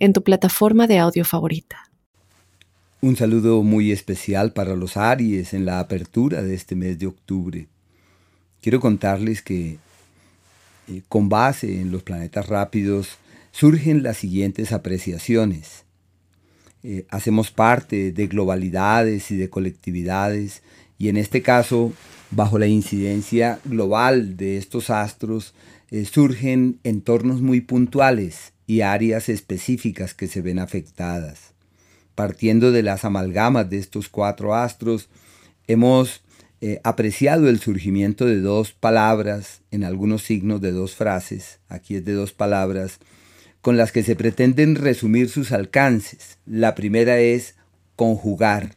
en tu plataforma de audio favorita. Un saludo muy especial para los Aries en la apertura de este mes de octubre. Quiero contarles que eh, con base en los planetas rápidos surgen las siguientes apreciaciones. Eh, hacemos parte de globalidades y de colectividades y en este caso, bajo la incidencia global de estos astros, eh, surgen entornos muy puntuales y áreas específicas que se ven afectadas. Partiendo de las amalgamas de estos cuatro astros, hemos eh, apreciado el surgimiento de dos palabras, en algunos signos de dos frases, aquí es de dos palabras, con las que se pretenden resumir sus alcances. La primera es conjugar.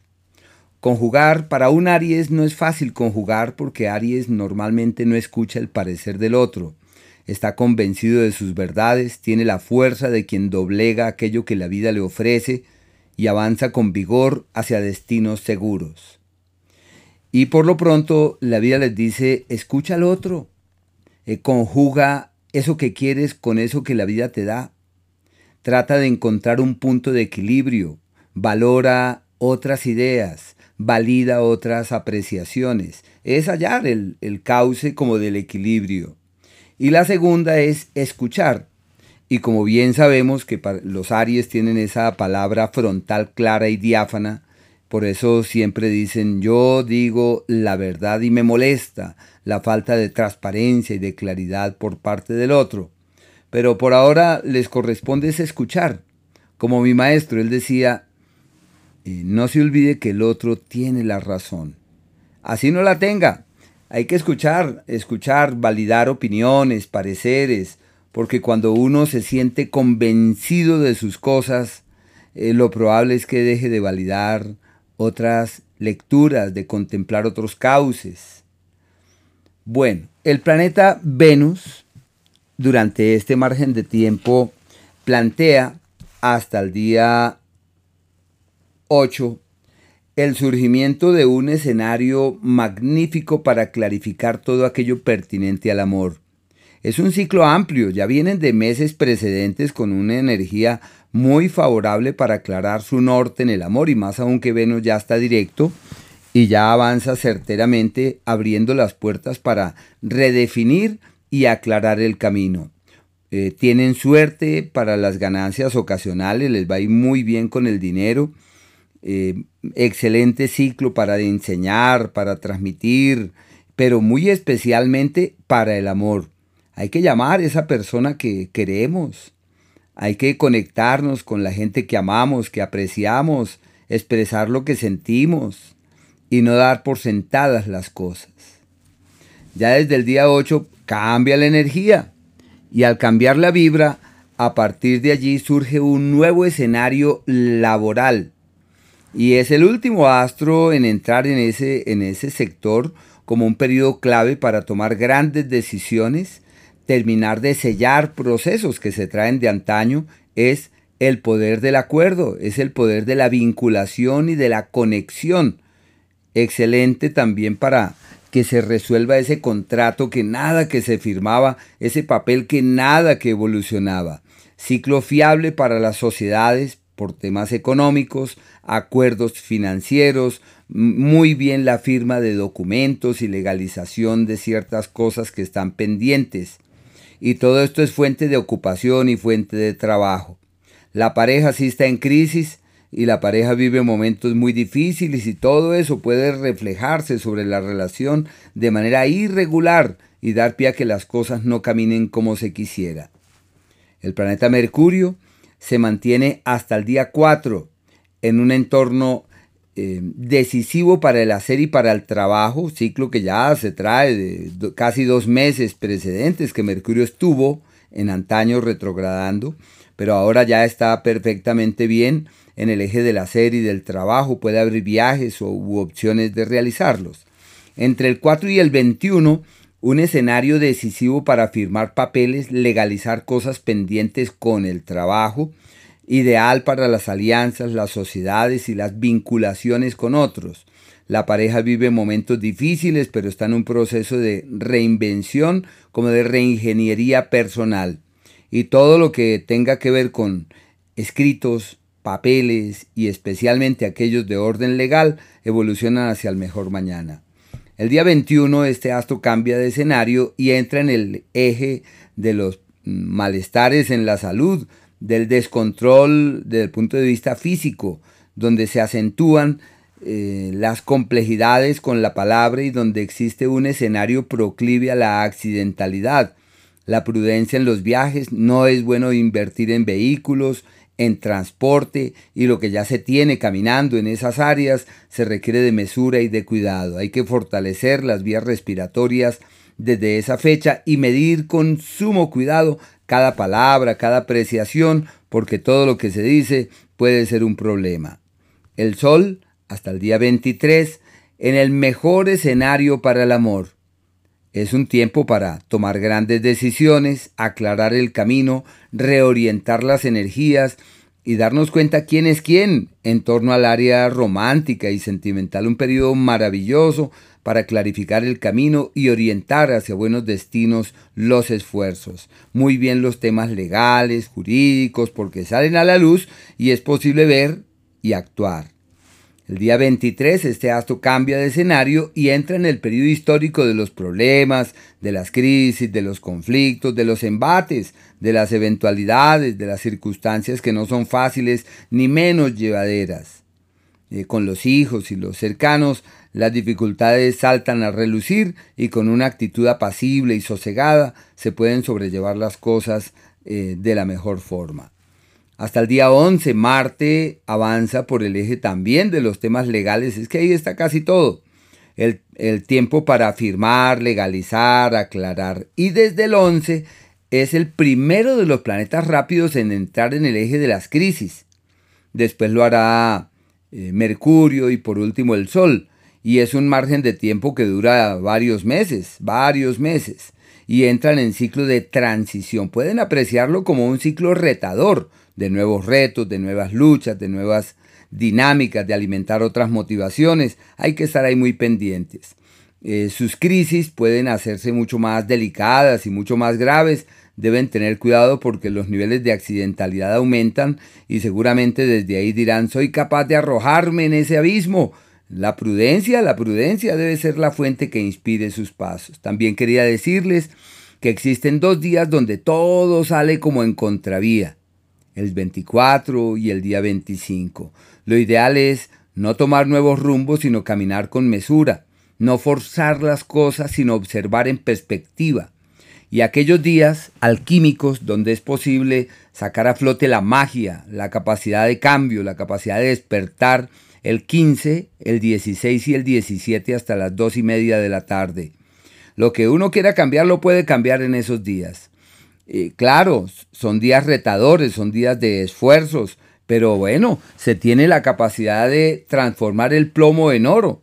Conjugar para un Aries no es fácil conjugar porque Aries normalmente no escucha el parecer del otro está convencido de sus verdades, tiene la fuerza de quien doblega aquello que la vida le ofrece y avanza con vigor hacia destinos seguros. Y por lo pronto la vida les dice, escucha al otro, eh, conjuga eso que quieres con eso que la vida te da. Trata de encontrar un punto de equilibrio, valora otras ideas, valida otras apreciaciones. Es hallar el, el cauce como del equilibrio. Y la segunda es escuchar. Y como bien sabemos que los Aries tienen esa palabra frontal clara y diáfana, por eso siempre dicen yo digo la verdad y me molesta la falta de transparencia y de claridad por parte del otro. Pero por ahora les corresponde es escuchar. Como mi maestro, él decía, eh, no se olvide que el otro tiene la razón. Así no la tenga, hay que escuchar, escuchar, validar opiniones, pareceres, porque cuando uno se siente convencido de sus cosas, eh, lo probable es que deje de validar otras lecturas, de contemplar otros cauces. Bueno, el planeta Venus, durante este margen de tiempo, plantea hasta el día 8 el surgimiento de un escenario magnífico para clarificar todo aquello pertinente al amor. Es un ciclo amplio, ya vienen de meses precedentes con una energía muy favorable para aclarar su norte en el amor y más aún que Venus ya está directo y ya avanza certeramente abriendo las puertas para redefinir y aclarar el camino. Eh, tienen suerte para las ganancias ocasionales, les va a ir muy bien con el dinero eh, excelente ciclo para enseñar, para transmitir, pero muy especialmente para el amor. Hay que llamar a esa persona que queremos. Hay que conectarnos con la gente que amamos, que apreciamos, expresar lo que sentimos y no dar por sentadas las cosas. Ya desde el día 8 cambia la energía y al cambiar la vibra, a partir de allí surge un nuevo escenario laboral y es el último astro en entrar en ese, en ese sector como un periodo clave para tomar grandes decisiones, terminar de sellar procesos que se traen de antaño, es el poder del acuerdo, es el poder de la vinculación y de la conexión. Excelente también para que se resuelva ese contrato que nada que se firmaba, ese papel que nada que evolucionaba. Ciclo fiable para las sociedades, por temas económicos, acuerdos financieros, muy bien la firma de documentos y legalización de ciertas cosas que están pendientes. Y todo esto es fuente de ocupación y fuente de trabajo. La pareja sí está en crisis y la pareja vive momentos muy difíciles y todo eso puede reflejarse sobre la relación de manera irregular y dar pie a que las cosas no caminen como se quisiera. El planeta Mercurio se mantiene hasta el día 4 en un entorno eh, decisivo para el hacer y para el trabajo, ciclo que ya se trae de casi dos meses precedentes que Mercurio estuvo en antaño retrogradando, pero ahora ya está perfectamente bien en el eje del hacer y del trabajo, puede abrir viajes u opciones de realizarlos. Entre el 4 y el 21, un escenario decisivo para firmar papeles, legalizar cosas pendientes con el trabajo, ideal para las alianzas, las sociedades y las vinculaciones con otros. La pareja vive momentos difíciles, pero está en un proceso de reinvención como de reingeniería personal. Y todo lo que tenga que ver con escritos, papeles y especialmente aquellos de orden legal evolucionan hacia el mejor mañana. El día 21 este astro cambia de escenario y entra en el eje de los malestares en la salud, del descontrol desde el punto de vista físico, donde se acentúan eh, las complejidades con la palabra y donde existe un escenario proclive a la accidentalidad. La prudencia en los viajes, no es bueno invertir en vehículos, en transporte y lo que ya se tiene caminando en esas áreas se requiere de mesura y de cuidado. Hay que fortalecer las vías respiratorias desde esa fecha y medir con sumo cuidado cada palabra, cada apreciación, porque todo lo que se dice puede ser un problema. El sol, hasta el día 23, en el mejor escenario para el amor. Es un tiempo para tomar grandes decisiones, aclarar el camino, reorientar las energías y darnos cuenta quién es quién en torno al área romántica y sentimental. Un periodo maravilloso para clarificar el camino y orientar hacia buenos destinos los esfuerzos. Muy bien los temas legales, jurídicos, porque salen a la luz y es posible ver y actuar. El día 23 este astro cambia de escenario y entra en el periodo histórico de los problemas, de las crisis, de los conflictos, de los embates, de las eventualidades, de las circunstancias que no son fáciles ni menos llevaderas. Eh, con los hijos y los cercanos, las dificultades saltan a relucir y con una actitud apacible y sosegada se pueden sobrellevar las cosas eh, de la mejor forma. Hasta el día 11, Marte avanza por el eje también de los temas legales. Es que ahí está casi todo. El, tiempo para firmar, legalizar, aclarar. Y desde el 11 es el primero de los planetas rápidos en entrar en el eje de las crisis. Después lo hará eh, Mercurio y por último el Sol. Y es un margen de tiempo que dura varios meses, varios meses. Y entran en ciclo de transición. Pueden apreciarlo como un ciclo retador de nuevos retos, de nuevas luchas, de nuevas dinámicas, de alimentar otras motivaciones. Hay que estar ahí muy pendientes. Eh, sus crisis pueden hacerse mucho más delicadas y mucho más graves. Deben tener cuidado porque los niveles de accidentalidad aumentan y seguramente desde ahí dirán soy capaz de arrojarme en ese abismo. La prudencia, la prudencia debe ser la fuente que inspire sus pasos. También quería decirles que existen dos días donde todo sale como en contravía el 24 y el día 25. Lo ideal es no tomar nuevos rumbos, sino caminar con mesura, no forzar las cosas, sino observar en perspectiva. Y aquellos días alquímicos donde es posible sacar a flote la magia, la capacidad de cambio, la capacidad de despertar, el 15, el 16 y el 17 hasta las 2 y media de la tarde. Lo que uno quiera cambiar lo puede cambiar en esos días. Eh, claro, son días retadores, son días de esfuerzos, pero bueno, se tiene la capacidad de transformar el plomo en oro.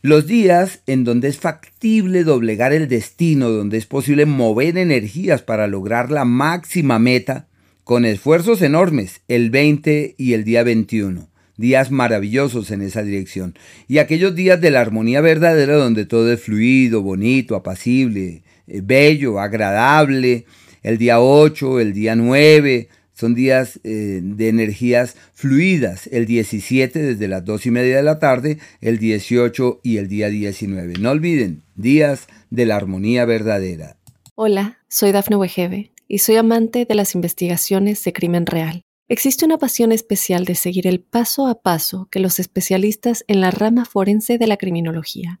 Los días en donde es factible doblegar el destino, donde es posible mover energías para lograr la máxima meta, con esfuerzos enormes, el 20 y el día 21 días maravillosos en esa dirección. Y aquellos días de la armonía verdadera donde todo es fluido, bonito, apacible, bello, agradable. El día 8, el día 9, son días eh, de energías fluidas. El 17 desde las 2 y media de la tarde, el 18 y el día 19. No olviden, días de la armonía verdadera. Hola, soy Dafne Wegebe y soy amante de las investigaciones de crimen real. Existe una pasión especial de seguir el paso a paso que los especialistas en la rama forense de la criminología